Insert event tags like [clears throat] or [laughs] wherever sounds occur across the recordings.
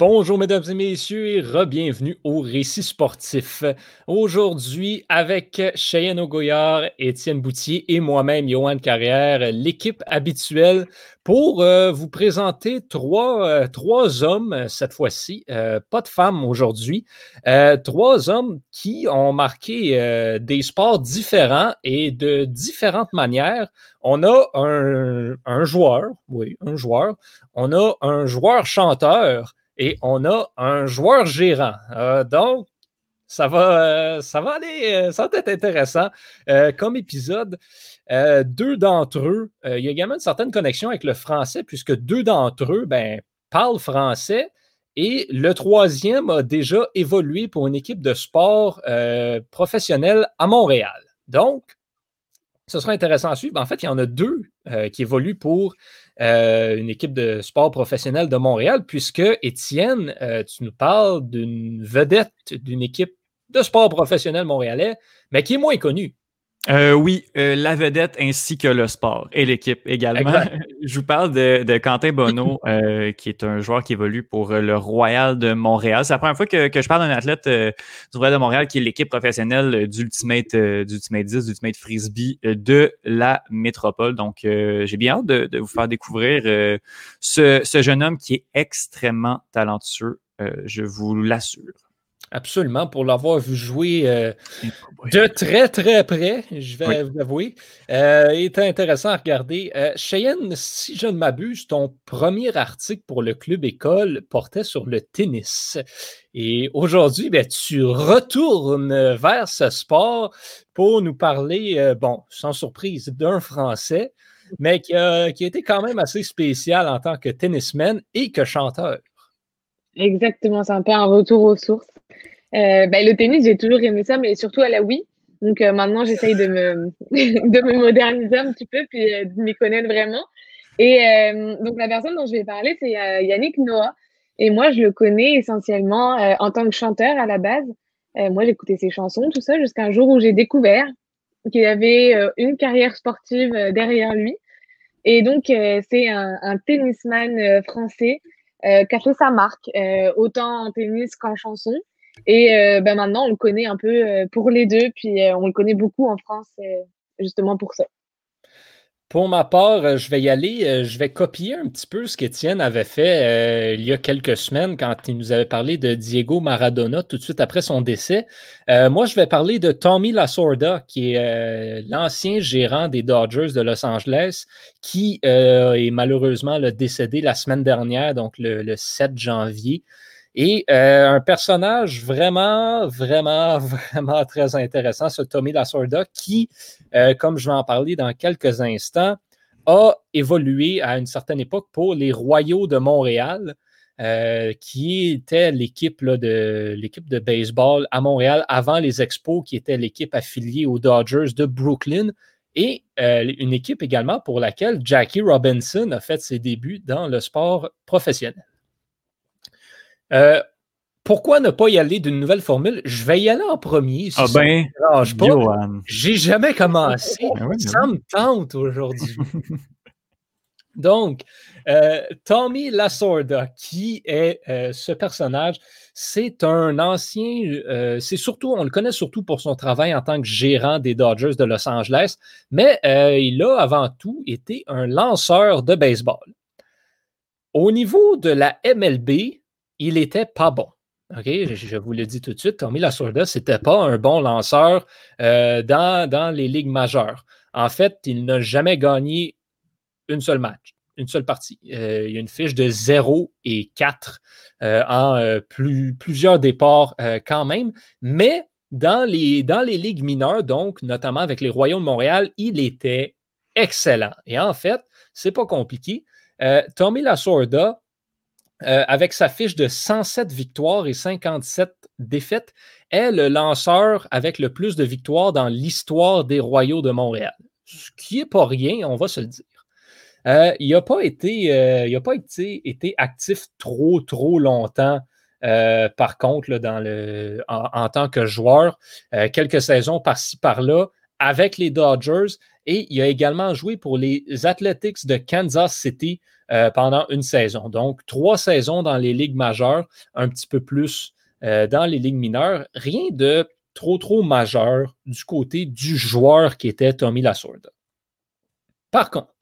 Bonjour mesdames et messieurs et re-bienvenue au Récit sportif. Aujourd'hui, avec Cheyenne Ogoyard, Étienne Boutier et moi-même, Johan Carrière, l'équipe habituelle pour euh, vous présenter trois, euh, trois hommes cette fois-ci, euh, pas de femmes aujourd'hui, trois hommes qui ont marqué des sports différents et de différentes manières. On a un, un joueur, oui, un joueur, on a un joueur chanteur, et on a un joueur gérant. Euh, donc, ça va, euh, ça va aller, euh, ça va être intéressant comme épisode. deux d'entre eux, il y a également une certaine connexion avec le français, puisque deux d'entre eux ben, parlent français. Et le troisième a déjà évolué pour une équipe de sport professionnelle à Montréal. Donc, ce sera intéressant à suivre. En fait, il y en a deux qui évoluent pour euh, une équipe de sport professionnel de Montréal, puisque Étienne, euh, tu nous parles d'une vedette d'une équipe de sport professionnel montréalais, mais qui est moins connue. Euh, oui, euh, la vedette ainsi que le sport et l'équipe également. [laughs] Je vous parle de, Quentin Bonneau, [laughs] euh, qui est un joueur qui évolue pour le Royal de Montréal. C'est la première fois que, je parle d'un athlète du Royal de Montréal, qui est l'équipe professionnelle d'Ultimate, d'Ultimate 10, d'Ultimate Frisbee de la métropole. Donc, j'ai bien hâte de, vous faire découvrir ce, ce jeune homme qui est extrêmement talentueux, je vous l'assure. Absolument, pour l'avoir vu jouer euh, de très très près, je vais vous avouer. Euh, il était intéressant à regarder. Euh, Cheyenne, si je ne m'abuse, ton premier article pour le club école portait sur le tennis. Et aujourd'hui, ben, tu retournes vers ce sport pour nous parler, bon, sans surprise, d'un Français, mais qui a, qui a été quand même assez spécial en tant que tennisman et que chanteur. Exactement, c'est un peu un retour aux sources. Euh, ben, le tennis, j'ai toujours aimé ça, mais surtout à la Wii. Donc euh, maintenant, j'essaye de me, [laughs] de me moderniser un petit peu, puis euh, de m'y connaître vraiment. Et donc la personne dont je vais parler, c'est Yannick Noah. Et moi, je le connais essentiellement en tant que chanteur à la base. moi, j'écoutais ses chansons, tout ça, jusqu'à un jour où j'ai découvert qu'il avait une carrière sportive derrière lui. Et donc, c'est un, un, tennisman français qui a fait sa marque, autant en tennis qu'en chanson. Et euh, ben maintenant, on le connaît un peu euh, pour les deux, puis euh, on le connaît beaucoup en France, justement pour ça. Pour ma part, je vais y aller. Je vais copier un petit peu ce qu'Étienne avait fait il y a quelques semaines quand il nous avait parlé de Diego Maradona tout de suite après son décès. moi, je vais parler de Tommy Lasorda, qui est l'ancien gérant des Dodgers de Los Angeles, qui est malheureusement décédé la semaine dernière, donc le 7 janvier. Et euh, un personnage vraiment, vraiment, [laughs] vraiment très intéressant, ce Tommy Lasorda, qui, euh, comme je vais en parler dans quelques instants, a évolué à une certaine époque pour les Royaux de Montréal, euh, qui était l'équipe de l'équipe de baseball à Montréal avant les Expos, qui était l'équipe affiliée aux Dodgers de Brooklyn, et une équipe également pour laquelle Jackie Robinson a fait ses débuts dans le sport professionnel. Euh, pourquoi ne pas y aller d'une nouvelle formule? Je vais y aller en premier. ah ben, J'ai jamais commencé. Ben ça me tente aujourd'hui. [laughs] Donc, euh, Tommy Lasorda, qui est euh, ce personnage, c'est un ancien, c'est surtout, on le connaît surtout pour son travail en tant que gérant des Dodgers de Los Angeles, mais il a avant tout été un lanceur de baseball. Au niveau de la MLB, il n'était pas bon. Je, vous le dis tout de suite, Tommy Lasorda, ce n'était pas un bon lanceur euh, dans, les ligues majeures. En fait, il n'a jamais gagné une seule match, une seule partie. Euh, il y a une fiche de 0 et 4 euh, en plusieurs départs quand même, mais dans les, dans les ligues mineures, donc notamment avec les Royaumes de Montréal, il était excellent. Et en fait, c'est pas compliqué. Tommy Lasorda, euh, avec sa fiche de 107 victoires et 57 défaites, est le lanceur avec le plus de victoires dans l'histoire des Royaux de Montréal. Ce qui n'est pas rien, on va se le dire. Euh, il n'a pas, été, euh, pas été, été, actif trop, trop longtemps. par contre, dans le, en, tant que joueur, quelques saisons par-ci, par-là, avec les Dodgers et il a également joué pour les Athletics de Kansas City pendant une saison. Donc, trois saisons dans les ligues majeures, un petit peu plus dans les ligues mineures. Rien de trop, trop majeur du côté du joueur qui était Tommy Lasorda. Par contre,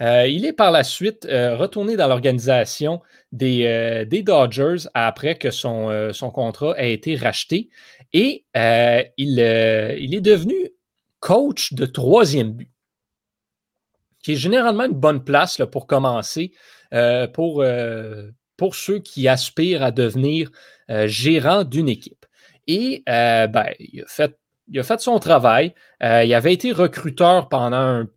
euh, il est par la suite euh, retourné dans l'organisation des, euh, Dodgers après que son, contrat a été racheté et il, est devenu coach de troisième but, qui est généralement une bonne place pour commencer pour, pour ceux qui aspirent à devenir gérant d'une équipe. Et ben, il, a fait, il, a fait, son travail. il avait été recruteur pendant un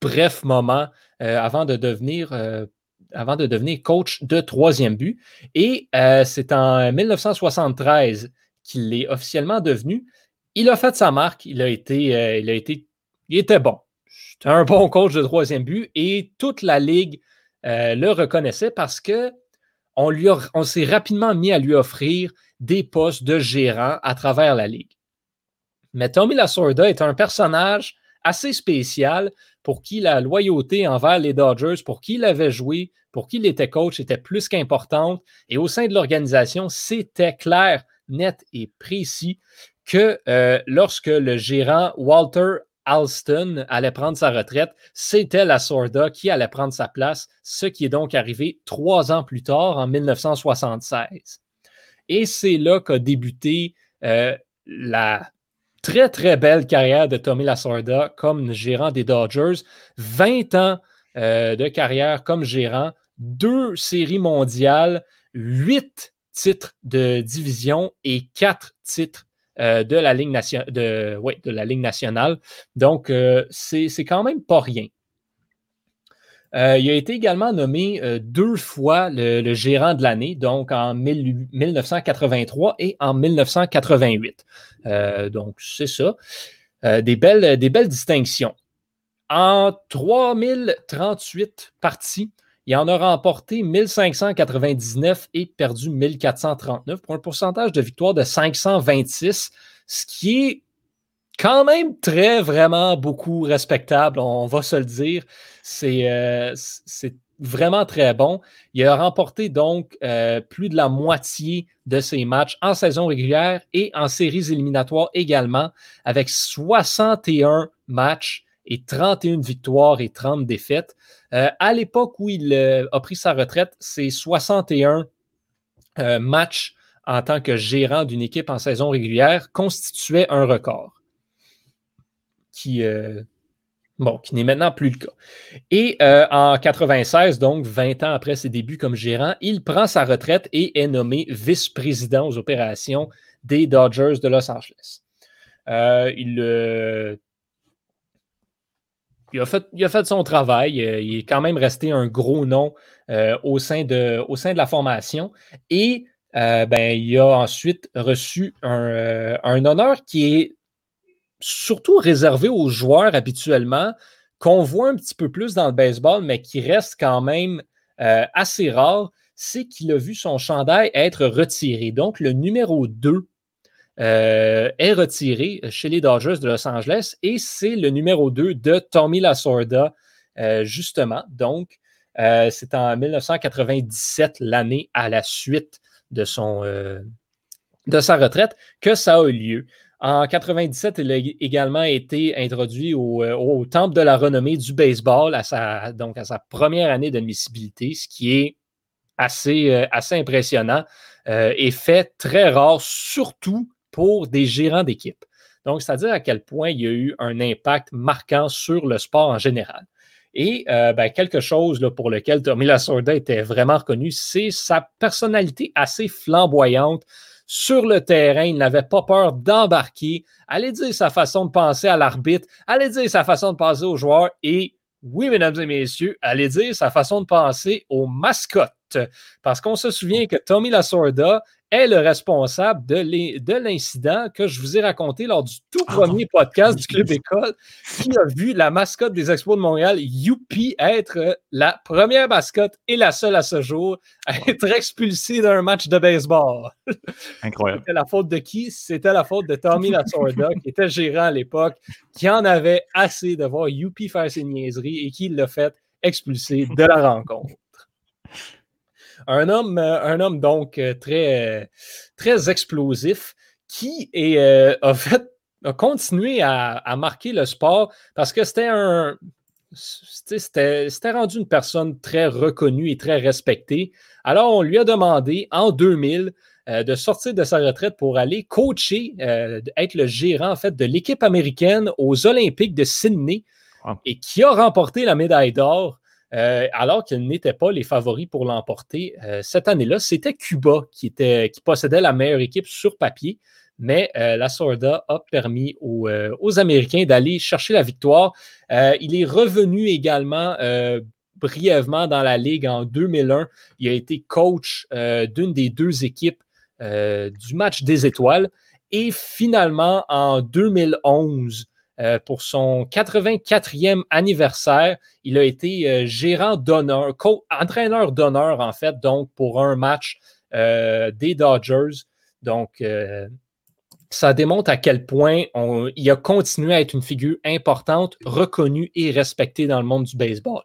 bref moment euh, avant, de devenir, euh, avant de devenir coach de troisième but. Et euh, c'est en 1973 qu'il est officiellement devenu. Il a fait sa marque, il a été, il a été, il était bon. C'était un bon coach de troisième but et toute la ligue le reconnaissait parce que on s'est rapidement mis à lui offrir des postes de gérant à travers la ligue. Mais Tommy Lasorda est un personnage assez spécial pour qui la loyauté envers les Dodgers, pour qui il avait joué, pour qui il était coach, était plus qu'importante. Et au sein de l'organisation, c'était clair, net et précis que euh, lorsque le gérant Walter Alston allait prendre sa retraite, c'était la Sorda qui allait prendre sa place, ce qui est donc arrivé trois ans plus tard, en 1976. Et c'est là qu'a débuté euh, la très, très belle carrière de Tommy Lasorda comme gérant des Dodgers. 20 ans euh, de carrière comme gérant, deux séries mondiales, huit titres de division et quatre titres euh, de, la la Ligue nationale. Donc, euh, c'est quand même pas rien. Euh, il a été également nommé deux fois le, gérant de l'année, donc en 1983 et en 1988. Euh, donc, c'est ça. des, belles, des belles distinctions. En 3038 parties, il en a remporté 1599 et perdu 1439 pour un pourcentage de victoire de 526, ce qui est quand même très, vraiment beaucoup respectable, on va se le dire. C'est euh, vraiment très bon. Il a remporté donc euh, plus de la moitié de ses matchs en saison régulière et en séries éliminatoires également, avec 61 matchs et 31 victoires et 30 défaites. Euh, à l'époque où il a pris sa retraite, c'est 61 matchs en tant que gérant d'une équipe en saison régulière constituait un record qui, euh, bon, qui n'est maintenant plus le cas. Et euh, en 96, donc 20 ans après ses débuts comme gérant, il prend sa retraite et est nommé vice-président aux opérations des Dodgers de Los Angeles. Euh, il, il, a fait, il, a fait, son travail. Il est quand même resté un gros nom au, sein de, au sein de la formation. Et ben, il a ensuite reçu un, un, honneur qui est surtout réservé aux joueurs habituellement, qu'on voit un petit peu plus dans le baseball, mais qui reste quand même euh, assez rare, c'est qu'il a vu son chandail être retiré. Donc, le numéro 2 euh, est retiré chez les Dodgers de Los Angeles et c'est le numéro 2 de Tommy Lasorda, euh, justement. Donc, c'est en 1997, l'année à la suite de, son, de sa retraite, que ça a eu lieu. En 97, il a également été introduit euh, au, Temple de la renommée du baseball à sa, donc à sa première année d'admissibilité, ce qui est assez, euh, assez impressionnant euh, et fait très rare, surtout pour des gérants d'équipe. Donc, c'est-à-dire à quel point il y a eu un impact marquant sur le sport en général. Et ben, quelque chose là, pour lequel Tommy Lasorda était vraiment reconnu, c'est sa personnalité assez flamboyante, sur le terrain. Il n'avait pas peur d'embarquer. Allez dire sa façon de penser à l'arbitre. Allez dire sa façon de penser aux joueurs. Et oui, mesdames et messieurs, allez dire sa façon de penser aux mascottes. Parce qu'on se souvient que Tommy Lasorda est le responsable de l'incident que je vous ai raconté lors du tout ah. premier podcast du Club École, qui a vu la mascotte des Expos de Montréal, Youpi, être la première mascotte et la seule à ce jour à [laughs] être expulsée d'un match de baseball. [laughs] Incroyable. C'était la faute de qui? C'était la faute de Tommy Lasorda, qui était gérant à l'époque, qui en avait assez de voir Youpi faire ses niaiseries et qui l'a fait expulser de la rencontre. Un homme, euh, un homme donc euh, très, très explosif qui est, euh, a, fait, a continué à, marquer le sport parce que c'était un. C'était rendu une personne très reconnue et très respectée. Alors, on lui a demandé en 2000 de sortir de sa retraite pour aller coacher, être le gérant en fait de l'équipe américaine aux Olympiques de Sydney et qui a remporté la médaille d'or. Euh, alors qu'ils n'étaient pas les favoris pour l'emporter euh, cette année-là. C'était Cuba qui, possédait la meilleure équipe sur papier, mais euh, la Sorda a permis aux, Américains d'aller chercher la victoire. il est revenu également brièvement dans la Ligue en 2001. Il a été coach d'une des deux équipes du match des étoiles. Et finalement, en 2011, euh, pour son 84e anniversaire. Il a été euh, gérant d'honneur, entraîneur d'honneur, en fait, donc pour un match euh, des Dodgers. Donc, ça démontre à quel point il a continué à être une figure importante, reconnue et respectée dans le monde du baseball.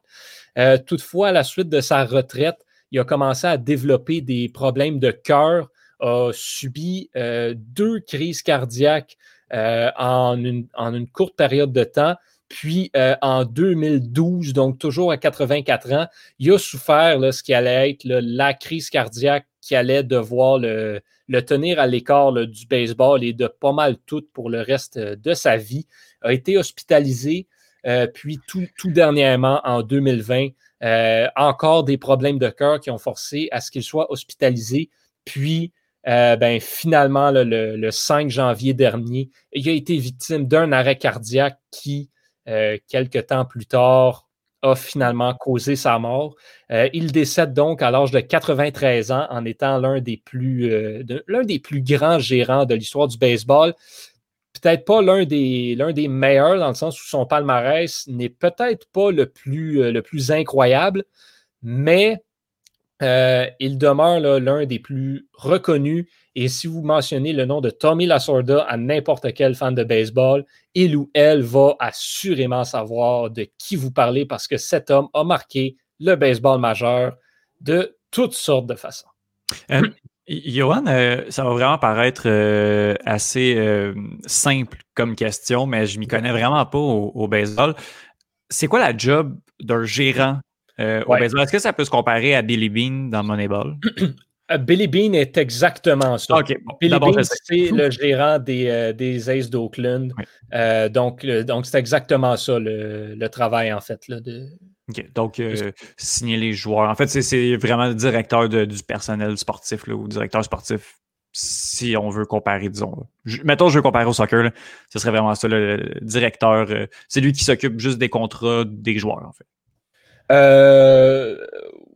toutefois, à la suite de sa retraite, il a commencé à développer des problèmes de cœur, a subi deux crises cardiaques euh, en, une, courte période de temps. Puis euh, en 2012, donc toujours à 84 ans, il a souffert là, ce qui allait être la crise cardiaque qui allait devoir le, tenir à l'écart du baseball et de pas mal tout pour le reste de sa vie. A été hospitalisé, euh, puis tout, tout, dernièrement, en 2020, encore des problèmes de cœur qui ont forcé à ce qu'il soit hospitalisé. Puis euh, ben, finalement, le, 5 janvier dernier, il a été victime d'un arrêt cardiaque qui, euh, quelques temps plus tard, a finalement causé sa mort. Euh, il décède donc à l'âge de 93 ans en étant l'un des, plus, grands gérants de l'histoire du baseball. Peut-être pas l'un des, meilleurs dans le sens où son palmarès n'est peut-être pas le plus incroyable, mais euh, il demeure l'un des plus reconnus. Et si vous mentionnez le nom de Tommy Lasorda à n'importe quel fan de baseball, il ou elle va assurément savoir de qui vous parlez parce que cet homme a marqué le baseball majeur de toutes sortes de façons. Euh, Johan, euh, ça va vraiment paraître assez simple comme question, mais je m'y connais vraiment pas au baseball. C'est quoi la job d'un gérant euh, Est-ce que ça peut se comparer à Billy Bean dans Moneyball? [clears throat] Euh, Billy Bean est exactement ça. Billy Bean, c'est le gérant des, euh, des Aces d'Oakland. donc, donc c'est exactement ça le, travail, en fait. Là, de... Donc, signer les joueurs. En fait, c'est vraiment le directeur du personnel sportif ou directeur sportif, si on veut comparer, disons. mettons, je veux comparer au soccer, ce serait vraiment ça, le directeur. c'est lui qui s'occupe juste des contrats des joueurs, en fait. Euh,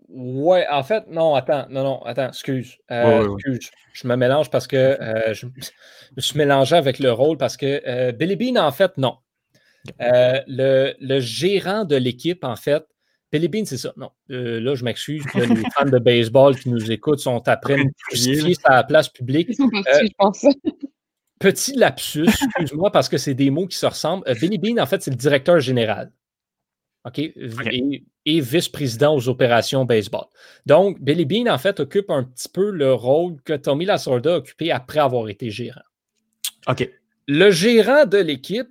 ouais, en fait, non, attends, non, non, attends, excuse. Euh, excuse. Je me mélange parce que euh, je, me suis mélangé avec le rôle parce que Billy Bean, en fait, non. Le, gérant de l'équipe, en fait, Billy Bean, c'est ça. Non. là, je m'excuse. Les [laughs] fans de baseball qui nous écoutent sont après nous crucifier à la place publique. je pense. Petit lapsus, excuse-moi, parce que c'est des mots qui se ressemblent. Billy Bean, en fait, c'est le directeur général. Et, vice-président aux opérations baseball. Donc, Billy Bean, en fait, occupe un petit peu le rôle que Tommy Lasorda a occupé après avoir été gérant. OK. Le gérant de l'équipe,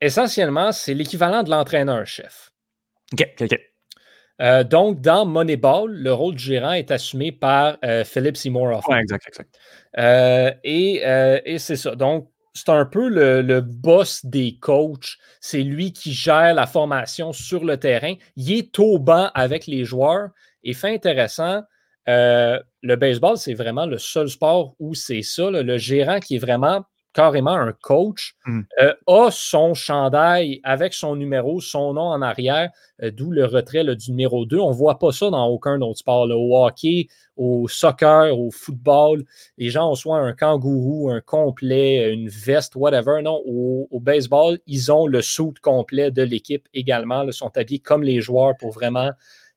essentiellement, c'est l'équivalent de l'entraîneur-chef. OK, OK, euh, donc, dans Moneyball, le rôle du gérant est assumé par euh, Philip Seymour Oui, exact, exact. Euh, et, et c'est ça. Donc, c'est un peu le, boss des coachs. C'est lui qui gère la formation sur le terrain. Il est au banc avec les joueurs. Et fait intéressant, euh, le baseball, c'est vraiment le seul sport où c'est ça, le gérant qui est vraiment carrément un coach, Mm. euh, a son chandail avec son numéro, son nom en arrière, euh, d'où le retrait là, du numéro 2. On ne voit pas ça dans aucun autre sport. là. Au hockey, au soccer, au football, les gens ont soit un kangourou, un complet, une veste, whatever. Non, au, au baseball, ils ont le suit complet de l'équipe également. Ils sont habillés comme les joueurs pour vraiment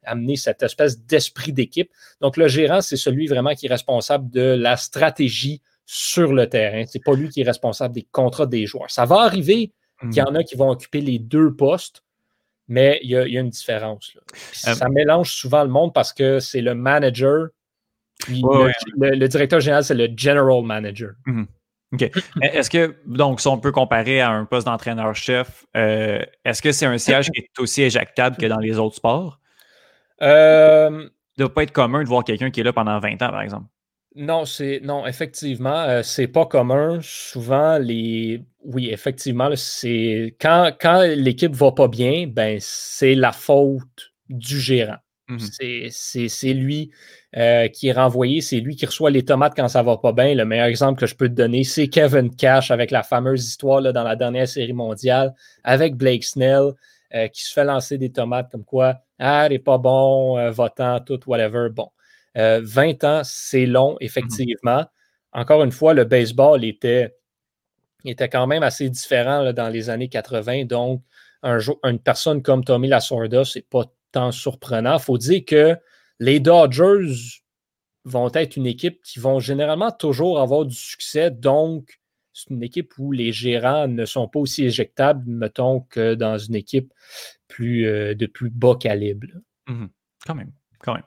amener cette espèce d'esprit d'équipe. Donc, le gérant, c'est celui vraiment qui est responsable de la stratégie sur le terrain. C'est pas lui qui est responsable des contrats des joueurs. Ça va arriver qu'il y en a qui vont occuper les deux postes, mais il y a, il y a une différence. là. Puis Euh, ça mélange souvent le monde parce que c'est le manager, puis Ouais, le, ouais. le- le directeur général, c'est le general manager. Est-ce que, donc, si on peut comparer à un poste d'entraîneur-chef, euh, est-ce que c'est un siège qui est aussi éjectable que dans les autres sports? Euh, Ça doit pas être commun de voir quelqu'un qui est là pendant 20 ans, par exemple. Non, c'est non, effectivement, euh, c'est pas commun. Souvent, les oui, effectivement, c'est quand, quand l'équipe va pas bien, ben c'est la faute du gérant. Mhm. C'est- lui euh, qui est renvoyé, c'est lui qui reçoit les tomates quand ça va pas bien. Le meilleur exemple que je peux te donner, c'est Kevin Cash avec la fameuse histoire là, dans la dernière série mondiale avec Blake Snell euh, qui se fait lancer des tomates comme quoi Ah, elle est pas bon, euh, votant, tout, whatever. Bon. Euh, 20 ans, c'est long, effectivement. Encore une fois, le baseball était, quand même assez différent dans les années 80. Donc, une personne comme Tommy Lasorda, c'est pas tant surprenant. Il faut dire que les Dodgers vont être une équipe qui vont généralement toujours avoir du succès. Donc, c'est une équipe où les gérants ne sont pas aussi éjectables, mettons, que dans une équipe euh, de plus bas calibre. là. Quand même, quand même.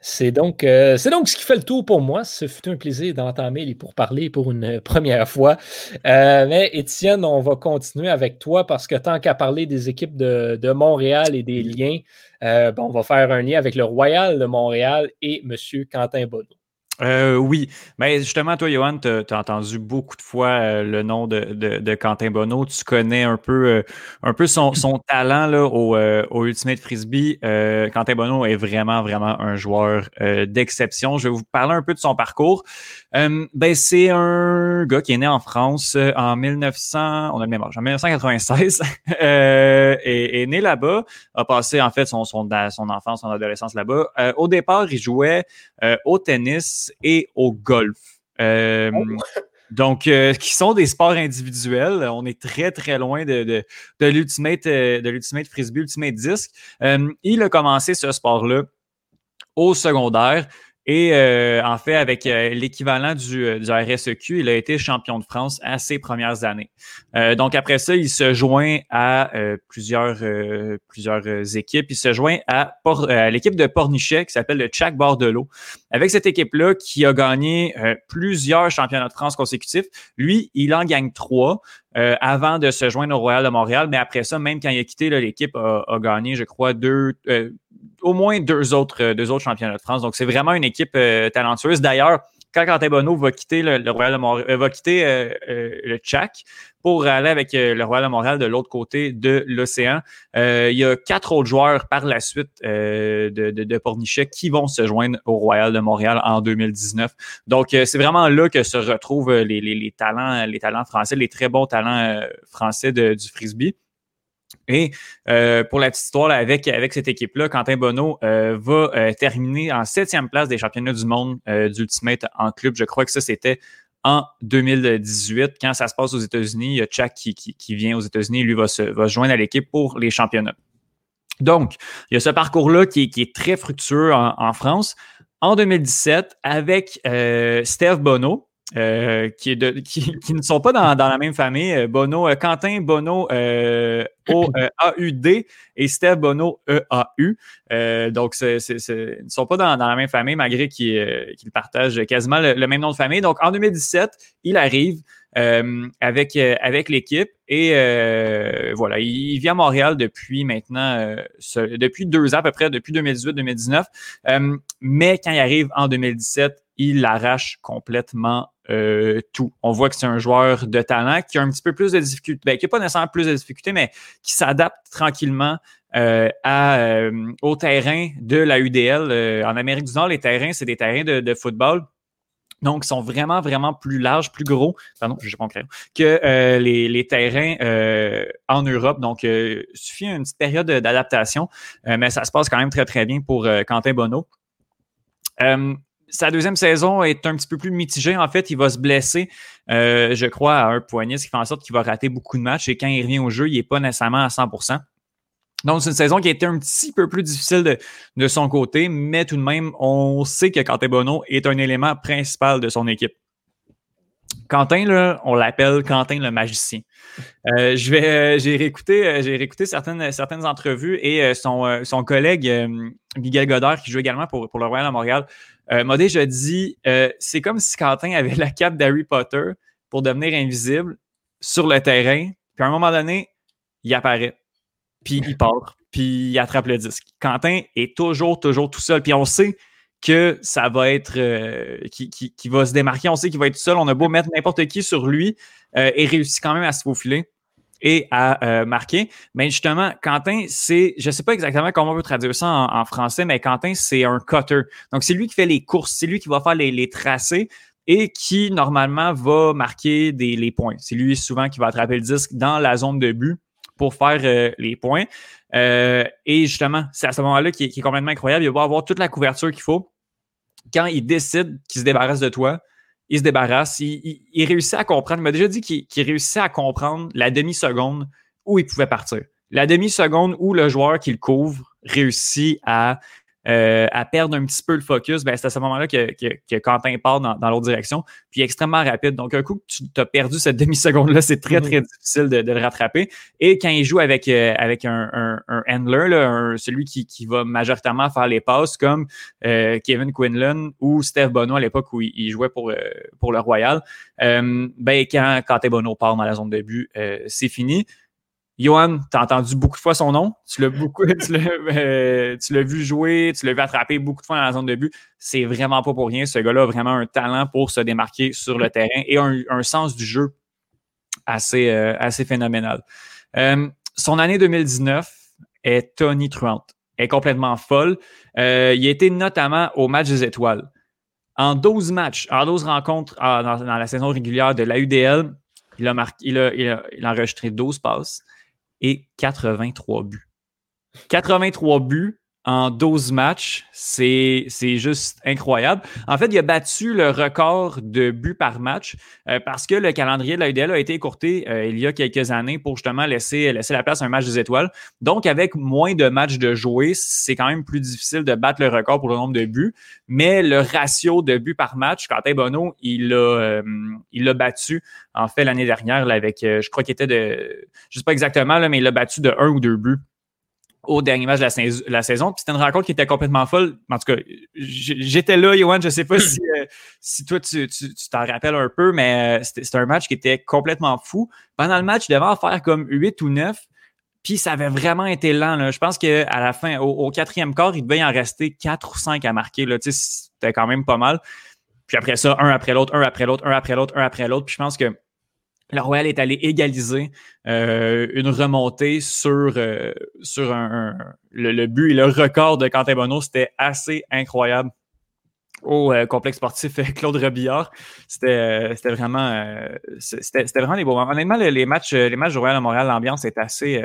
C'est donc, euh, c'est donc ce qui fait le tour pour moi. Ce fut un plaisir d'entamer les pourparlers pour une première fois. Euh, mais Étienne, on va continuer avec toi parce que tant qu'à parler des équipes de, de Montréal et des liens, euh, bon, on va faire un lien avec le Royal de Montréal et M. Quentin Bonneau. Euh, oui, mais justement, toi, Johan, tu as entendu beaucoup de fois euh, le nom de, de, de Quentin Bonneau. Tu connais un peu, euh, un peu son, son [laughs] talent là, au, euh, au Ultimate Frisbee. Euh, Quentin Bonneau est vraiment, vraiment un joueur euh, d'exception. Je vais vous parler un peu de son parcours. Euh, ben, c'est un gars qui est né en France en 1900, on a le même âge, en 1996, [laughs] euh, et est né là-bas, a passé en fait son, son, son enfance, son adolescence là-bas. Euh, au départ, il jouait euh, au tennis et au golf. Euh, [laughs] Donc, euh, [laughs] qui sont des sports individuels. On est très, très loin de, de, de l'Ultimate euh, de l'Ultimate Frisbee, Ultimate Disc. Euh, il a commencé ce sport-là au secondaire. Et euh, en fait, avec euh, l'équivalent du, euh, du RSEQ, il a été champion de France à ses premières années. Euh, donc après ça, il se joint à euh, plusieurs, plusieurs équipes. Il se joint à, à l'équipe de Pornichet qui s'appelle le Tchac Bordelot. Avec cette équipe-là qui a gagné plusieurs championnats de France consécutifs, lui, il en gagne trois euh, avant de se joindre au Royal de Montréal. Mais après ça, même quand il a quitté, l'équipe a, gagné, je crois, deux, euh, au moins deux autres, euh, deux autres championnats de France. Donc, c'est vraiment une équipe talentueuse. D'ailleurs, quand Quentin Bonneau va quitter le, le Royal de Montréal, euh, va quitter euh, euh, le Tchac pour aller avec le Royal de Montréal de l'autre côté de l'océan, il y a quatre autres joueurs par la suite de, Pornichet qui vont se joindre au Royal de Montréal en 2019. Donc, c'est vraiment là que se retrouvent les, talents, les talents français, les très bons talents français du frisbee. Et euh, pour la petite histoire, là, avec, avec cette équipe-là, Quentin Bonneau euh, va euh, terminer en septième place des championnats du monde euh, d'Ultimate en club. Je crois que ça, c'était en 2018. Quand ça se passe aux États-Unis, il y a Chuck qui, qui, qui vient aux États-Unis, lui va se, va se joindre à l'équipe pour les championnats. Donc, il y a ce parcours-là qui, qui est très fructueux en, en France. En 2017, avec euh, Steve Bonneau, euh, qui, est de, qui, [laughs] qui ne sont pas dans, dans la même famille. Euh, Bono, euh, Quentin Bono euh, O-A-U-D et Steve Bono E-A-U. Euh, donc, ils ne sont pas dans, dans la même famille, malgré qu'ils, euh, partagent quasiment le, même nom de famille. Donc, en 2017, il arrive euh, avec, euh, avec l'équipe et euh, voilà, il, vit à Montréal depuis maintenant, euh, depuis deux ans à peu près, depuis 2018-2019. Euh, mais quand il arrive en 2017, il arrache complètement euh, tout. On voit que c'est un joueur de talent qui a un petit peu plus de difficultés, ben, qui n'a pas nécessairement plus de difficultés, mais qui s'adapte tranquillement euh, à, euh, au terrain de la UDL. Euh, en Amérique du Nord, les terrains, c'est des terrains de, football Donc, ils sont vraiment, vraiment plus larges, plus gros, pardon, je pas que euh, les, terrains euh, en Europe. Donc, il suffit une petite période d'adaptation, mais ça se passe quand même très, très bien pour Quentin Bonneau. Sa deuxième saison est un petit peu plus mitigée. En fait, il va se blesser, je crois, à un poignet, ce qui fait en sorte qu'il va rater beaucoup de matchs. Et quand il revient au jeu, il n'est pas nécessairement à 100% donc, c'est une saison qui a été un petit peu plus difficile de, son côté, mais tout de même, on sait que Quentin Bono est un élément principal de son équipe. Quentin, là, on l'appelle Quentin le magicien. Euh, euh, j'ai réécouté, euh, réécouté certaines, certaines entrevues et son, son collègue Miguel Godard, qui joue également pour, pour le Royal à Montréal, m'a déjà dit c'est comme si Quentin avait la cape d'Harry Potter pour devenir invisible sur le terrain, puis à un moment donné, il apparaît puis il part, puis il attrape le disque. Quentin est toujours, toujours tout seul. Puis on sait que ça va être. Euh, qui, qui, va se démarquer, on sait qu'il va être seul. On a beau mettre n'importe qui sur lui euh, et réussit quand même à se faufiler et à euh, marquer. Mais justement, Quentin, c'est, je ne sais pas exactement comment on peut traduire ça en, français, mais Quentin, c'est un cutter. Donc, c'est lui qui fait les courses, c'est lui qui va faire les, les tracés et qui, normalement, va marquer des, les points. C'est lui souvent qui va attraper le disque dans la zone de but pour faire euh, les points. Euh, et justement, c'est à ce moment-là qui, est complètement incroyable. Il va avoir toute la couverture qu'il faut. Quand il décide qu'il se débarrasse de toi, il se débarrasse. Il, réussit à comprendre. Il m'a déjà dit qu'il réussissait à comprendre la demi-seconde où il pouvait partir. La demi-seconde où le joueur qui le couvre réussit à euh, à perdre un petit peu le focus, ben, c'est à ce moment-là que, que, Quentin part dans, l'autre direction. Puis extrêmement rapide. Donc, un coup que tu as perdu cette demi-seconde-là, c'est très, très difficile de, le rattraper. Et quand il joue avec, euh, avec un, un, handler, là, celui qui, qui, va majoritairement faire les passes, comme euh, Kevin Quinlan ou Steph Bono à l'époque où il, jouait pour, pour le Royal, ben, quand Quentin Bono part dans la zone de but, c'est fini. Johan, tu as entendu beaucoup de fois son nom. Tu l'as beaucoup, [laughs] euh, tu l'as, vu jouer, tu l'as vu attraper beaucoup de fois dans la zone de but. C'est vraiment pas pour rien. Ce gars-là a vraiment un talent pour se démarquer sur le terrain et un, sens du jeu assez, euh, phénoménal. Euh, son année 2019 est Tony Truante, est complètement folle. il a été notamment au match des étoiles. En 12 matchs, en 12 rencontres ah, dans, la saison régulière de la UDL, il a, marqué, il a enregistré 12 passes et 83 buts. 83 buts en 12 matchs, c'est juste incroyable. En fait, il a battu le record de buts par match euh, parce que le calendrier de l'AUDL a été écourté euh, il y a quelques années pour justement laisser, laisser la place à un match des étoiles. Donc, avec moins de matchs de jouer, c'est quand même plus difficile de battre le record pour le nombre de buts. Mais le ratio de buts par match, Quentin Bono, il l'a euh, il l'a battu en fait l'année dernière avec, je crois qu'il était de, je sais pas exactement, là, mais il l'a battu de un ou deux buts au dernier match de la, saison. Puis c'était une rencontre qui était complètement folle. En tout cas, j'étais là, Yohan. Je sais pas si, euh, toi, tu t'en rappelles un peu, mais euh, c'était un match qui était complètement fou. Pendant le match, il devait en faire comme 8 ou 9. Puis ça avait vraiment été lent. Je pense qu'à la fin, au, quatrième quart, il devait y en rester 4 ou 5 à marquer. C'était quand même pas mal. Puis après ça, un après l'autre, un après l'autre, un après l'autre, un après l'autre. Puis je pense que le Royal est allé égaliser euh, une remontée sur, euh, sur un, le, but et le record de Quentin Bono. C'était assez incroyable au euh, complexe sportif Claude Robillard. C'était vraiment, c'était vraiment des beaux moments. Honnêtement, les, matchs, les matchs du Royal à Montréal, l'ambiance est assez,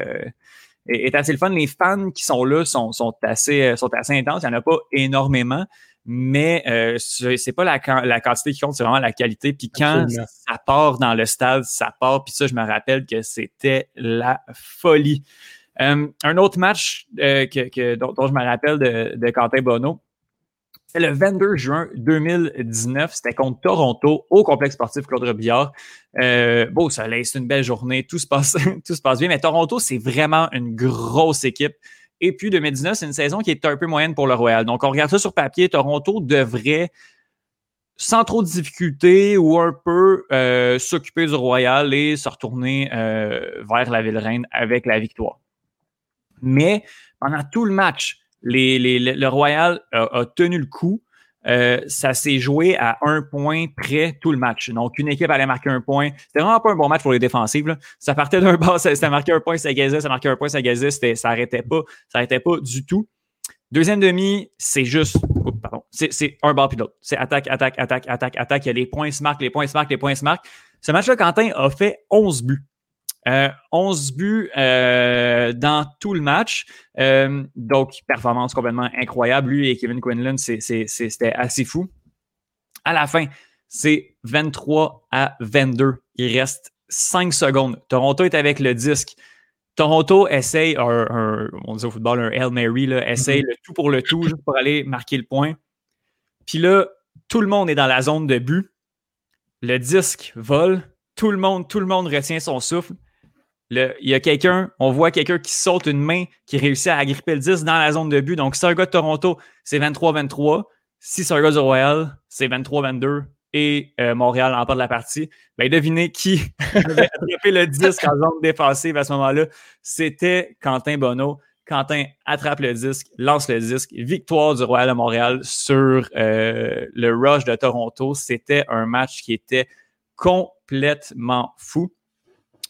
est, assez le fun. Les fans qui sont là sont, sont, assez, sont assez intenses. Il n'y en a pas énormément mais euh, c'est pas la, la, quantité qui compte, c'est vraiment la qualité. Puis quand ça part dans le stade, ça part. Puis ça, je me rappelle que c'était la folie. Euh, un autre match euh, que, dont, je me rappelle de, de Quentin Bono, c'est le 22 juin 2019. C'était contre Toronto au complexe sportif Claude Robillard. Euh, beau soleil, c'est une belle journée, tout se passe, [laughs] tout se passe bien. Mais Toronto, c'est vraiment une grosse équipe. Et puis 2019, c'est une saison qui est un peu moyenne pour le Royal. Donc, on regarde ça sur papier. Toronto devrait, sans trop de difficultés ou un peu, euh, s'occuper du Royal et se retourner euh, vers la Ville-Reine avec la victoire. Mais pendant tout le match, le Royal a, tenu le coup. Euh, ça s'est joué à un point près tout le match. Donc, une équipe allait marquer un point. C'était vraiment pas un bon match pour les défensives. Ça partait d'un [laughs] bas, ça, marquait un point, ça gazait, ça marquait un point, ça gazait. Ça arrêtait pas. Ça arrêtait pas du tout. Deuxième demi, c'est juste, pardon, C'est un bord puis l'autre. C'est attaque, attaque, attaque, attaque, attaque. Il y a les points se marquent, les points se marquent, les points se marquent. Ce match-là, Quentin a fait 11 buts. 11 euh, buts euh, dans tout le match. Euh, donc, performance complètement incroyable. Lui et Kevin Quinlan, c'était assez fou. À la fin, c'est 23 à 22. Il reste 5 secondes. Toronto est avec le disque. Toronto essaye, on dit au football, un Hail Mary, là, essaye mm-hmm. le tout pour le tout, juste pour aller marquer le point. Puis là, tout le monde est dans la zone de but. Le disque vole. Tout le monde, tout le monde retient son souffle il y a quelqu'un, on voit quelqu'un qui saute une main, qui réussit à agripper le 10 dans la zone de but. Donc, si c'est un gars de Toronto, c'est 23-23. Si c'est un gars du Royal, c'est 23-22 et euh, Montréal emporte la partie. Ben, devinez qui [laughs] avait attrapé le 10 en zone défensive à ce moment-là? C'était Quentin Bonneau. Quentin attrape le disque, lance le disque. Victoire du Royal de Montréal sur euh, le Rush de Toronto. C'était un match qui était complètement fou.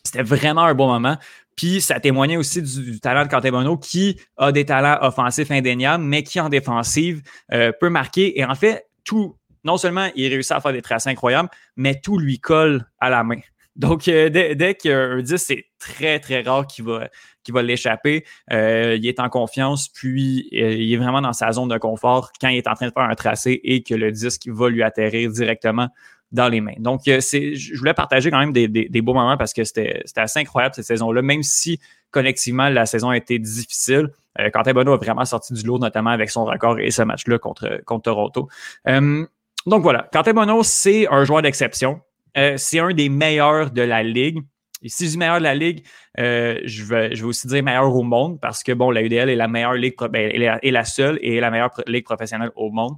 C'était vraiment un bon moment. Puis ça témoignait aussi du, talent de Bono qui a des talents offensifs indéniables, mais qui en défensive euh, peut marquer. Et en fait, tout, non seulement il réussit à faire des tracés incroyables, mais tout lui colle à la main. Donc, euh, dès, dès qu'il y a un 10, c'est très, très rare qu'il va, qu'il va l'échapper. Euh, il est en confiance, puis il est vraiment dans sa zone de confort quand il est en train de faire un tracé et que le disque va lui atterrir directement dans les mains. Donc, euh, je voulais partager quand même des, beaux moments parce que c'était assez incroyable cette saison-là, même si collectivement la saison a été difficile. Euh, Quentin Bonneau a vraiment sorti du lot, notamment avec son record et ce match-là contre, Toronto. Euh, donc voilà, Quentin Bonneau, c'est un joueur d'exception. C'est un des meilleurs de la Ligue. Et si je dis meilleur de la Ligue, je, vais, je vais aussi dire meilleur au monde parce que bon, la UDL est la meilleure ligue, ben, est la seule et la meilleure ligue professionnelle au monde.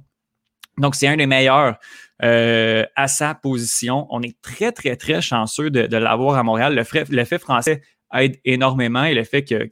Donc, c'est un des meilleurs euh, à sa position. On est très, très, très chanceux de, l'avoir à Montréal. Le fait, français aide énormément et le fait que,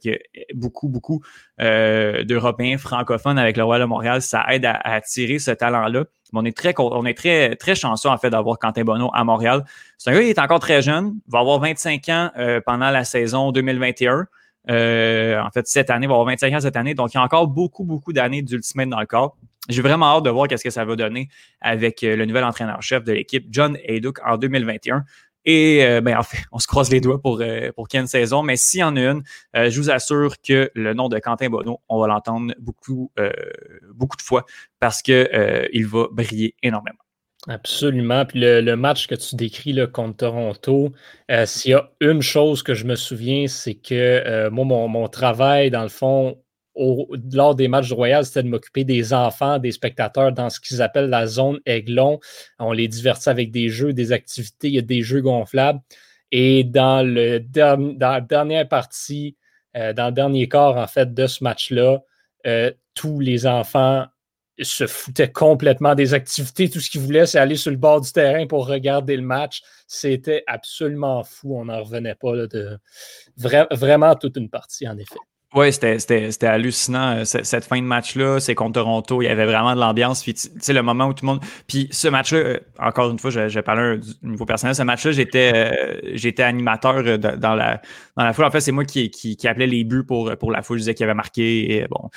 beaucoup, beaucoup euh, d'Européens francophones avec le Royal de Montréal, ça aide à, attirer ce talent-là. On est très, on est très, très chanceux en fait d'avoir Quentin Bonneau à Montréal. C'est un gars qui est encore très jeune, va avoir 25 ans euh, pendant la saison 2021. en fait, cette année, va avoir 25 ans cette année. Donc, il y a encore beaucoup, beaucoup d'années d'Ultimate dans le corps. J'ai vraiment hâte de voir qu'est-ce que ça va donner avec euh, le nouvel entraîneur-chef de l'équipe, John Haydock, en 2021. Et euh, ben, en fait, [laughs] on se croise les doigts pour, euh, pour qu'il y ait une saison. Mais s'il y en a une, je vous assure que le nom de Quentin Bonneau, on va l'entendre beaucoup, beaucoup de fois parce qu'il il va briller énormément. Absolument. Puis le, match que tu décris là, contre Toronto, s'il y a une chose que je me souviens, c'est que moi, mon, mon, travail, dans le fond, lors des matchs du Royal, c'était de m'occuper des enfants, des spectateurs dans ce qu'ils appellent la zone aiglon. On les divertit avec des jeux, des activités, il y a des jeux gonflables. Et dans la dernière partie, euh, dans le dernier quart, en fait, de ce match-là, euh, tous les enfants se foutaient complètement des activités. Tout ce qu'ils voulaient, c'est aller sur le bord du terrain pour regarder le match. C'était absolument fou. On n'en revenait pas de vraiment toute une partie, en effet. Oui, c'était hallucinant euh, cette fin de match-là. C'est contre Toronto. Il y avait vraiment de l'ambiance. Puis, tu sais, le moment où tout le monde. Puis, ce match-là, euh, encore une fois, je, je parler du niveau personnel. Ce match-là, j'étais euh, j'étais animateur dans la, dans la foule. En fait, c'est moi qui, qui, qui, appelait les buts pour, pour la foule. Je disais qu'il avait marqué, et, bon,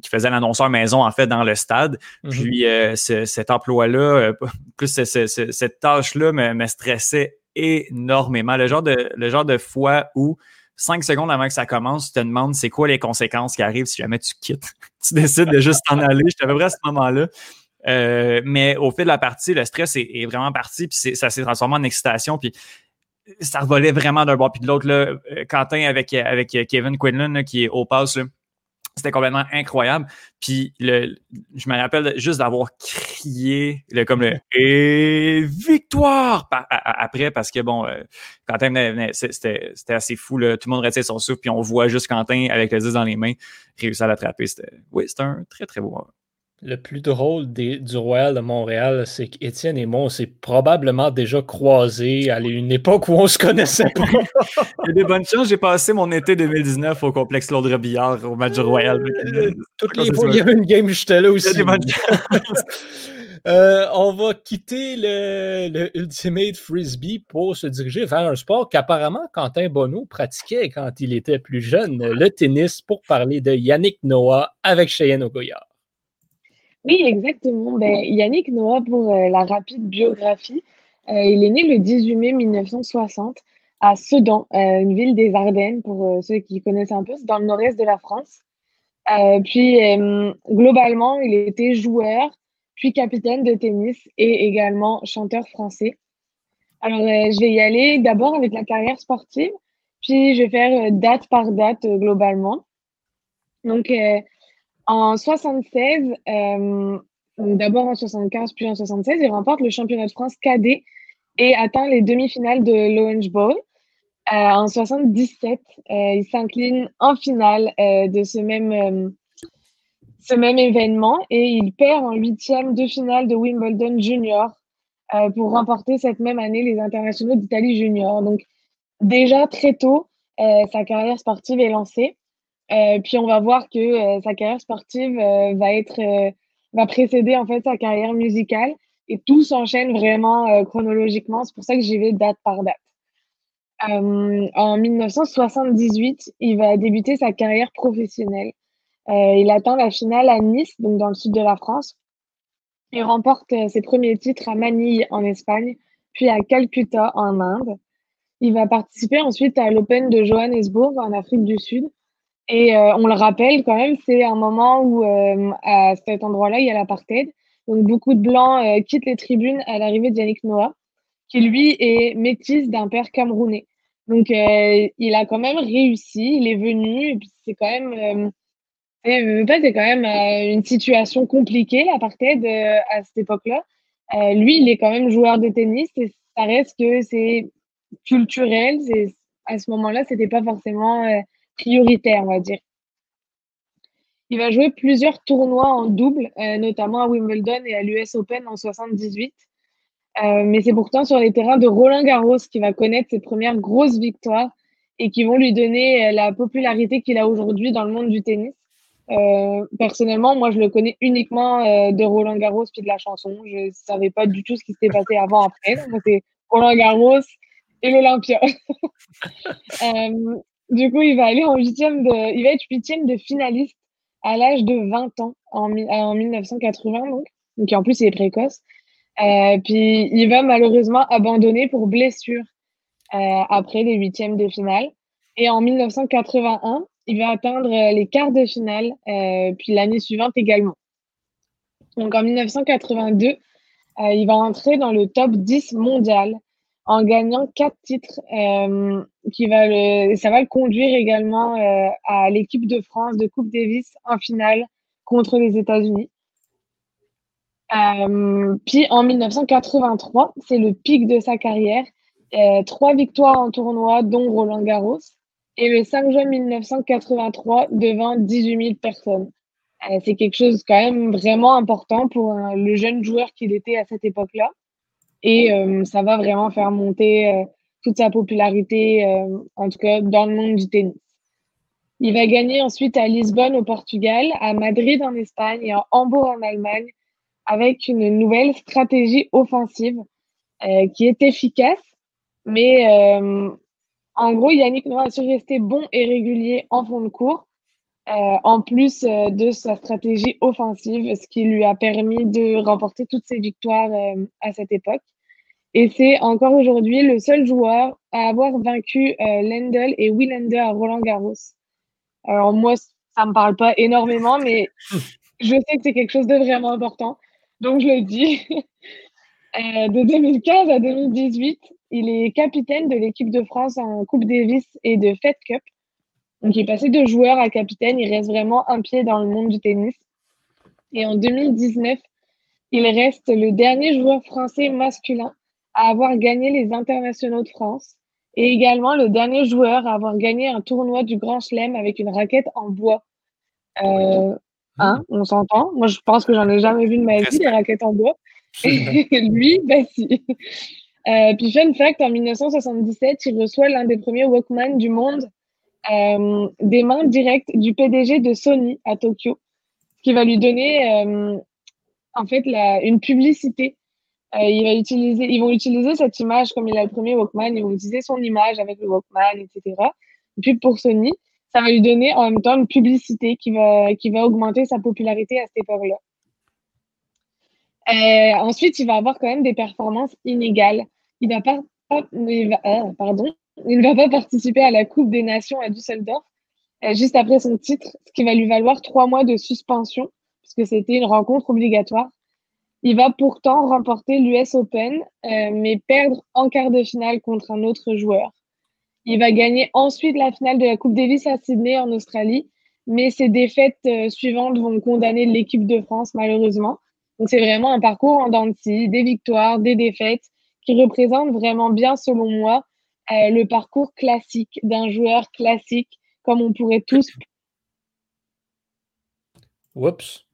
qui faisait l'annonceur maison, en fait, dans le stade. Mm-hmm. Puis, cet emploi-là, [laughs] plus cette tâche-là me, me stressait énormément. Le genre de, le genre de fois où cinq secondes avant que ça commence, tu te demandes c'est quoi les conséquences qui arrivent si jamais tu quittes. [laughs] tu décides de juste t'en aller. Je à peu près à ce moment-là. Euh, mais au fil de la partie, le stress est, vraiment parti, puis ça s'est transformé en excitation, puis ça revolait vraiment d'un bord puis de l'autre. Euh, Quentin avec, avec Kevin Quinlan, qui est au pass, c'était complètement incroyable. Puis le, je me rappelle juste d'avoir crié le, comme le [laughs] et victoire après parce que bon, euh, Quentin c'était, assez fou. Là. Tout le monde restait son souffle, puis on voit juste Quentin avec le 10 dans les mains réussir à l'attraper. C'était, oui, c'était un très très beau moment. Le plus drôle du Royal de Montréal, c'est qu'Étienne et moi, on s'est probablement déjà croisés à une époque où on se connaissait pas. [laughs] Il y a des bonnes chances. J'ai passé mon été 2019 au complexe Londres Billard au match du Royal. Euh, toutes les fois, il y avait une game, j'étais là aussi. [laughs] Euh, on va quitter le, Ultimate Frisbee pour se diriger vers un sport qu'apparemment Quentin Bonneau pratiquait quand il était plus jeune, le tennis, pour parler de Yannick Noah avec Cheyenne Ogoyard. Oui, exactement. Ben, Yannick Noah, pour la rapide biographie, il est né le 18 mai 1960 à Sedan, une ville des Ardennes, pour ceux qui connaissent un peu, c'est dans le nord-est de la France. puis, globalement, il était joueur, puis capitaine de tennis et également chanteur français. Alors, euh, je vais y aller d'abord avec la carrière sportive, puis je vais faire euh, date par date euh, globalement. Donc, en 76, d'abord en 75, puis en 76, il remporte le championnat de France cadet et atteint les demi-finales de l'Orange Bowl. en 77, il s'incline en finale de ce même ce même événement et il perd en huitième de finale de Wimbledon Junior euh, pour remporter cette même année les internationaux d'Italie Junior. Donc déjà très tôt, euh, sa carrière sportive est lancée. Euh, puis on va voir que sa carrière sportive va être va précéder en fait sa carrière musicale et tout s'enchaîne vraiment chronologiquement. C'est pour ça que j'y vais date par date. en 1978, il va débuter sa carrière professionnelle. Euh, il atteint la finale à Nice, donc dans le sud de la France. Il remporte euh, ses premiers titres à Manille en Espagne, puis à Calcutta en Inde. Il va participer ensuite à l'Open de Johannesburg en Afrique du Sud. Et euh, on le rappelle quand même, c'est un moment où à cet endroit-là, il y a l'apartheid. Donc beaucoup de Blancs quittent les tribunes à l'arrivée de Noah, qui lui est métis d'un père camerounais. Donc il a quand même réussi, il est venu, et puis c'est quand même c'est quand même euh, une situation compliquée, l'apartheid, euh, à cette époque-là. Euh, lui, il est quand même joueur de tennis et ça reste que c'est culturel. À ce moment-là, c'était pas forcément prioritaire, on va dire. Il va jouer plusieurs tournois en double, notamment à Wimbledon et à l'US Open en 78. mais c'est pourtant sur les terrains de Roland Garros qu'il va connaître ses premières grosses victoires et qui vont lui donner la popularité qu'il a aujourd'hui dans le monde du tennis. Euh, personnellement, moi, je le connais uniquement euh, de Roland Garros puis de la chanson. Je savais pas du tout ce qui s'était passé avant après. C'est Roland Garros et l'Olympia. [laughs] euh, du coup, il va aller en huitième de, il va être huitième de finaliste à l'âge de 20 ans en, en 1980 donc, donc en plus il est précoce. Euh, puis il va malheureusement abandonner pour blessure euh, après les huitièmes de finale. Et en 1981, il va atteindre euh, les quarts de finale, puis l'année suivante également. Donc en 1982, euh, il va entrer dans le top 10 mondial en gagnant quatre titres, qui va le, ça va le conduire également à l'équipe de France de Coupe Davis en finale contre les États-Unis. puis en 1983, c'est le pic de sa carrière. trois victoires en tournoi, dont Roland Garros et le 5 juin 1983 devant 18 000 personnes. Euh, c'est quelque chose quand même vraiment important pour le jeune joueur qu'il était à cette époque-là. Et euh, ça va vraiment faire monter euh, toute sa popularité, en tout cas dans le monde du tennis. Il va gagner ensuite à Lisbonne au Portugal, à Madrid en Espagne et à Hambourg en Allemagne avec une nouvelle stratégie offensive qui est efficace, mais en gros, Yannick Noah a su rester bon et régulier en fond de cours, euh, en plus euh, de sa stratégie offensive, ce qui lui a permis de remporter toutes ses victoires euh, à cette époque. Et c'est encore aujourd'hui le seul joueur à avoir vaincu Lendl et Willander à Roland Garros. Alors moi, ça me parle pas énormément, mais [laughs] je sais que c'est quelque chose de vraiment important. Donc je le dis. [laughs] de 2015 à 2018, il est capitaine de l'équipe de France en Coupe Davis et de Fed Cup. Donc, il est passé de joueur à capitaine. Il reste vraiment un pied dans le monde du tennis. Et en 2019, il reste le dernier joueur français masculin à avoir gagné les internationaux de France et également le dernier joueur à avoir gagné un tournoi du Grand Chelem avec une raquette en bois. Euh, hein, on s'entend? Moi, je pense que j'en ai jamais vu de ma vie, des raquettes en bois. [laughs] Lui, bah si. Euh, puis fun fact, en 1977, il reçoit l'un des premiers Walkman du monde euh, des mains directes du PDG de Sony à Tokyo, qui va lui donner euh, en fait la, une publicité. il va utiliser, ils vont utiliser cette image comme il a le premier Walkman, ils vont utiliser son image avec le Walkman, etc. Et puis pour Sony, ça va lui donner en même temps une publicité qui va, qui va augmenter sa popularité à cette époque-là. ensuite, il va avoir quand même des performances inégales. Il va pas, ah, pardon, il ne va pas participer à la Coupe des Nations à Düsseldorf juste après son titre, ce qui va lui valoir trois mois de suspension, puisque c'était une rencontre obligatoire. Il va pourtant remporter l'US Open, mais perdre en quart de finale contre un autre joueur. Il va gagner ensuite la finale de la Coupe Davis à Sydney en Australie, mais ses défaites euh, suivantes vont condamner l'équipe de France malheureusement. Donc c'est vraiment un parcours en dents de scie, des victoires, des défaites, qui représentent vraiment bien, selon moi, euh, le parcours classique d'un joueur classique, comme on pourrait tous. Oups.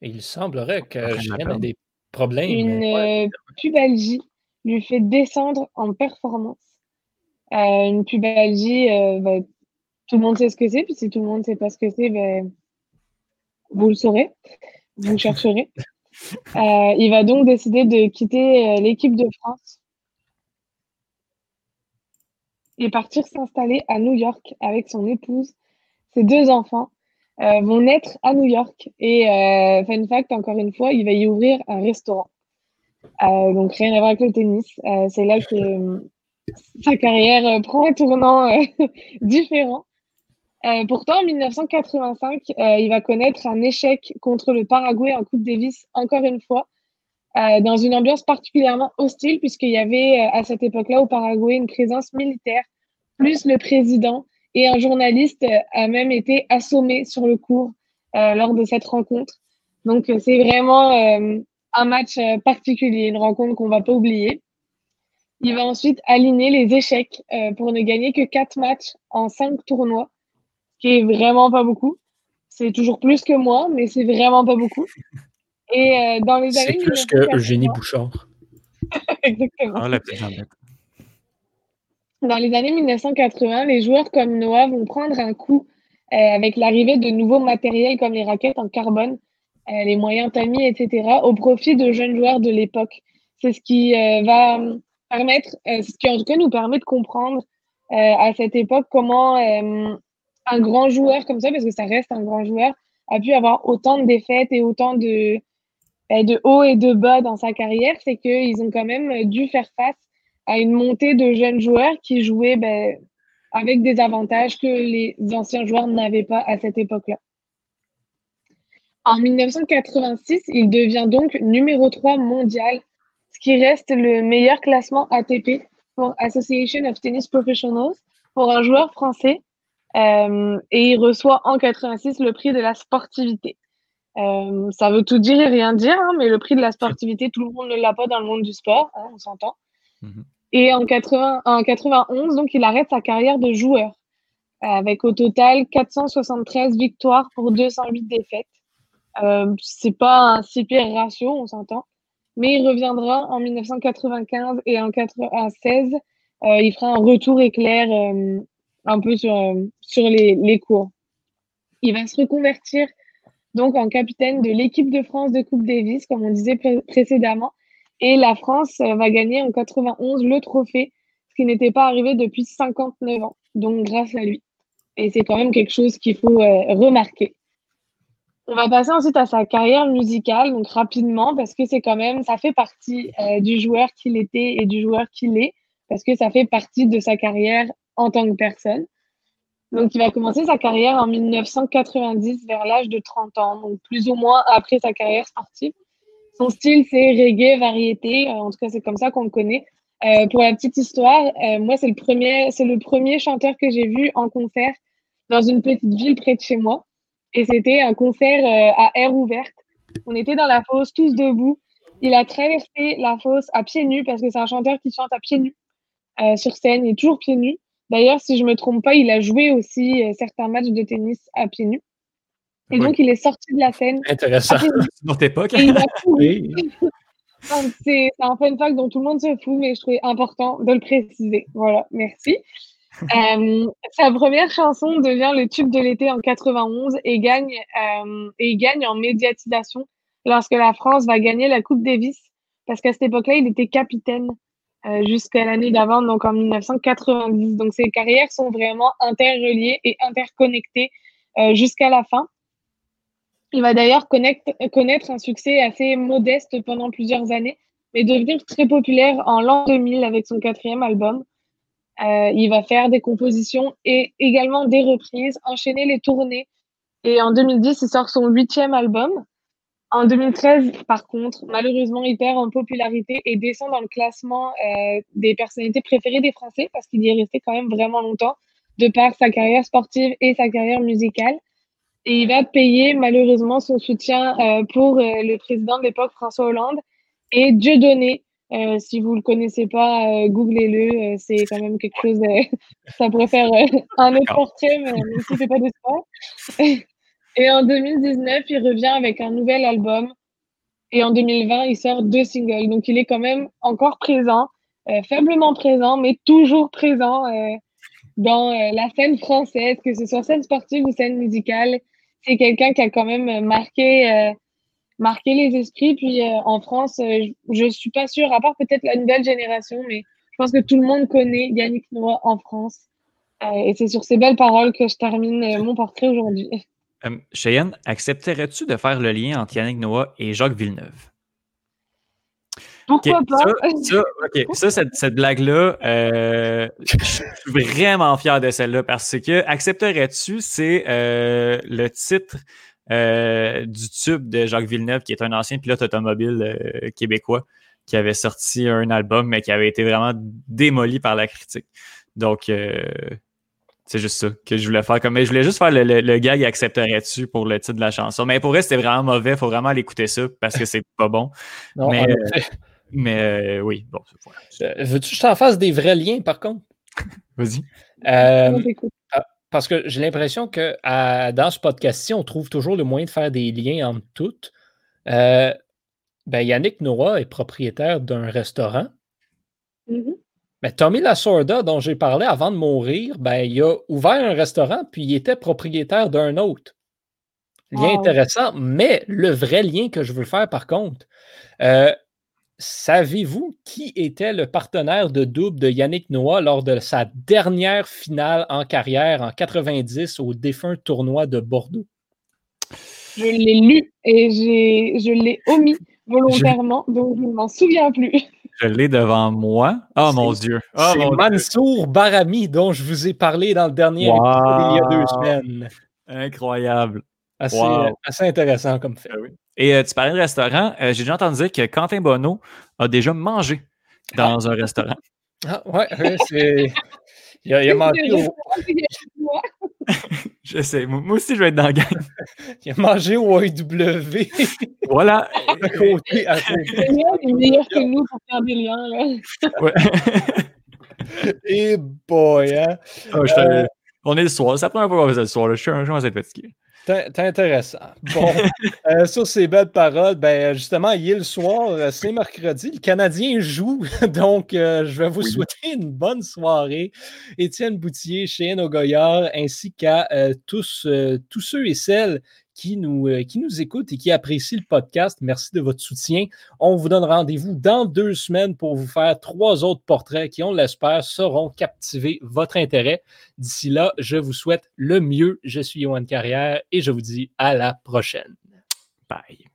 Il semblerait que j'ai des problèmes. Une euh, pubalgie lui fait descendre en performance. une pubalgie, bah, tout le monde sait ce que c'est, puis si tout le monde ne sait pas ce que c'est, ben, vous le saurez, vous [laughs] chercherez. Euh, il va donc décider de quitter euh, l'équipe de France et partir s'installer à New York avec son épouse. Ses deux enfants euh, vont naître à New York. Et fun fact, encore une fois, il va y ouvrir un restaurant. donc rien à voir avec le tennis. c'est là que sa carrière prend un tournant [laughs] différent. Euh, pourtant, en 1985, euh, il va connaître un échec contre le Paraguay en Coupe Davis, encore une fois, euh, dans une ambiance particulièrement hostile, puisqu'il y avait à cette époque-là au Paraguay une présence militaire, plus le président et un journaliste a même été assommé sur le cours lors de cette rencontre. Donc, c'est vraiment un match particulier, une rencontre qu'on ne va pas oublier. Il va ensuite aligner les échecs pour ne gagner que quatre matchs en cinq tournois qui est vraiment pas beaucoup. C'est toujours plus que moi, mais c'est vraiment pas beaucoup. Et euh, dans les années. C'est plus que Eugénie Bouchard. [laughs] Exactement. Ah, la dans les années 1980, les joueurs comme Noah vont prendre un coup euh, avec l'arrivée de nouveaux matériels comme les raquettes en carbone, euh, les moyens tamis, etc., au profit de jeunes joueurs de l'époque. C'est ce qui va permettre, ce qui en tout cas nous permet de comprendre à cette époque comment un grand joueur comme ça, parce que ça reste un grand joueur, a pu avoir autant de défaites et autant de, de hauts et de bas dans sa carrière, c'est qu'ils ont quand même dû faire face à une montée de jeunes joueurs qui jouaient ben, avec des avantages que les anciens joueurs n'avaient pas à cette époque-là. En 1986, il devient donc numéro 3 mondial, ce qui reste le meilleur classement ATP pour Association of Tennis Professionals pour un joueur français euh, et il reçoit en 86 le prix de la sportivité. Euh, ça veut tout dire et rien dire, hein, mais le prix de la sportivité, tout le monde ne l'a pas dans le monde du sport, hein, on s'entend. Mhm. Et en, 80, en 91, donc, il arrête sa carrière de joueur, avec au total 473 victoires pour 208 défaites. Euh, c'est pas un si pire ratio, on s'entend. Mais il reviendra en 1995 et en 1996, euh, il fera un retour éclair euh, un peu sur, euh, sur les, les cours. Il va se reconvertir donc en capitaine de l'équipe de France de Coupe Davis, comme on disait précédemment. Et la France euh, va gagner en 91 le trophée, ce qui n'était pas arrivé depuis 59 ans. Donc grâce à lui. Et c'est quand même quelque chose qu'il faut euh, remarquer. On va passer ensuite à sa carrière musicale, donc rapidement, parce que c'est quand même, ça fait partie du joueur qu'il était et du joueur qu'il est, parce que ça fait partie de sa carrière en tant que personne. Donc, il va commencer sa carrière en 1990 vers l'âge de 30 ans, donc plus ou moins après sa carrière sportive. Son style, c'est reggae, variété. Euh, en tout cas, c'est comme ça qu'on le connaît. Euh, pour la petite histoire, euh, moi, c'est le premier, le premier chanteur que j'ai vu en concert dans une petite ville près de chez moi. Et c'était un concert à air ouverte. On était dans la fosse, tous debout. Il a traversé la fosse à pieds nus parce que c'est un chanteur qui chante à pieds nus sur scène. Il est toujours pieds nus. D'ailleurs, si je me trompe pas, il a joué aussi euh, certains matchs de tennis à pieds nus. Et donc, il est sorti de la scène. Intéressant. Notre [laughs] époque. [laughs] C'est un fun fact dont tout le monde se fout, mais je trouvais important de le préciser. Voilà, merci. [laughs] euh, sa première chanson devient le tube de l'été en 91 et gagne, euh, et gagne en médiatisation lorsque la France va gagner la Coupe Davis. Parce qu'à cette époque-là, il était capitaine jusqu'à l'année d'avant, donc en 1990. Donc ces carrières sont vraiment interreliées et interconnectées euh, jusqu'à la fin. Il va d'ailleurs connaître, connaître un succès assez modeste pendant plusieurs années, mais devenir très populaire en l'an 2000 avec son quatrième album. Euh, il va faire des compositions et également des reprises, enchaîner les tournées. Et en 2010, il sort son huitième album. En 2013, par contre, malheureusement, il perd en popularité et descend dans le classement euh, des personnalités préférées des Français parce qu'il y est resté quand même vraiment longtemps de par sa carrière sportive et sa carrière musicale. Et il va payer malheureusement son soutien euh, pour euh, le président de l'époque, François Hollande, et Dieudonné. Euh, si vous le connaissez pas, googlez-le. c'est quand même quelque chose. [laughs] ça pourrait faire un autre portrait, mais même si c'est pas de sport. [laughs] et en 2019, il revient avec un nouvel album. Et en 2020, il sort deux singles. Donc, il est quand même encore présent, faiblement présent, mais toujours présent dans euh, la scène française, que ce soit scène sportive ou scène musicale. C'est quelqu'un qui a quand même marqué, euh, marqué les esprits. Puis euh, en France, je ne suis pas sûre, à part peut-être la nouvelle génération, mais je pense que tout le monde connaît Yannick Noah en France. et c'est sur ces belles paroles que je termine mon portrait aujourd'hui. [laughs] Cheyenne, accepterais-tu de faire le lien entre Yannick Noah et Jacques Villeneuve? Pourquoi pas? Ça, cette, blague-là, euh, je suis vraiment fier de celle-là parce que Accepterais-tu, c'est euh, le titre euh, du tube de Jacques Villeneuve, qui est un ancien pilote automobile québécois, qui avait sorti un album, mais qui avait été vraiment démoli par la critique. Donc, c'est juste ça que je voulais faire. Comme, mais je voulais juste faire le, le, gag accepterais-tu pour le titre de la chanson? Mais pour vrai, c'était vraiment mauvais. Il faut vraiment l'écouter ça parce que c'est pas bon. mais, mais euh, oui, bon, voilà. Veux-tu que je t'en fasse des vrais liens, par contre? [laughs] Vas-y. Euh, parce que j'ai l'impression que dans ce podcast-ci, on trouve toujours le moyen de faire des liens entre toutes. Euh, ben, Yannick Noah est propriétaire d'un restaurant. Mm-hmm. Ben, Tommy Lasorda, dont j'ai parlé avant de mourir, ben, il a ouvert un restaurant, puis il était propriétaire d'un autre. Lien intéressant, mais le vrai lien que je veux faire, par contre, Savez-vous qui était le partenaire de double de Yannick Noah lors de sa dernière finale en carrière en 90 au défunt tournoi de Bordeaux? Je l'ai lu et je l'ai omis volontairement, donc je ne m'en souviens plus. Je l'ai devant moi. Oh mon Dieu. Oh, c'est Mansour Barami dont je vous ai parlé dans le dernier épisode il y a deux semaines. Incroyable. Assez, assez intéressant comme fait. Oui. Et euh, tu parlais de restaurant. Euh, j'ai déjà entendu dire que Quentin Bonneau a déjà mangé dans un restaurant. Ah, ouais, c'est. Il a, il a [laughs] mangé au. Je sais, moi aussi je vais être dans la gang. [laughs] il a mangé au AEW. voilà. à côté, à côté. Il est meilleur que nous pour faire des liens. Là. ouais. [laughs] Et boy, hein. Ah, euh... On est le soir. C'est la première fois qu'on fait le soir. Là. Je suis un jour assez fatigué. C'est intéressant. Bon, euh, [laughs] sur ces belles paroles, ben, justement, hier le soir, euh, c'est mercredi, le Canadien joue, [laughs] donc euh, je vais vous souhaiter une bonne soirée. Étienne Boutier, Cheyenne Ogoyard, ainsi qu'à tous, tous ceux et celles qui nous, euh, qui nous écoutent et qui apprécient le podcast. Merci de votre soutien. On vous donne rendez-vous dans deux semaines pour vous faire trois autres portraits qui, on l'espère, sauront captiver votre intérêt. D'ici là, je vous souhaite le mieux. Je suis Yohan Carrière et je vous dis à la prochaine. Bye.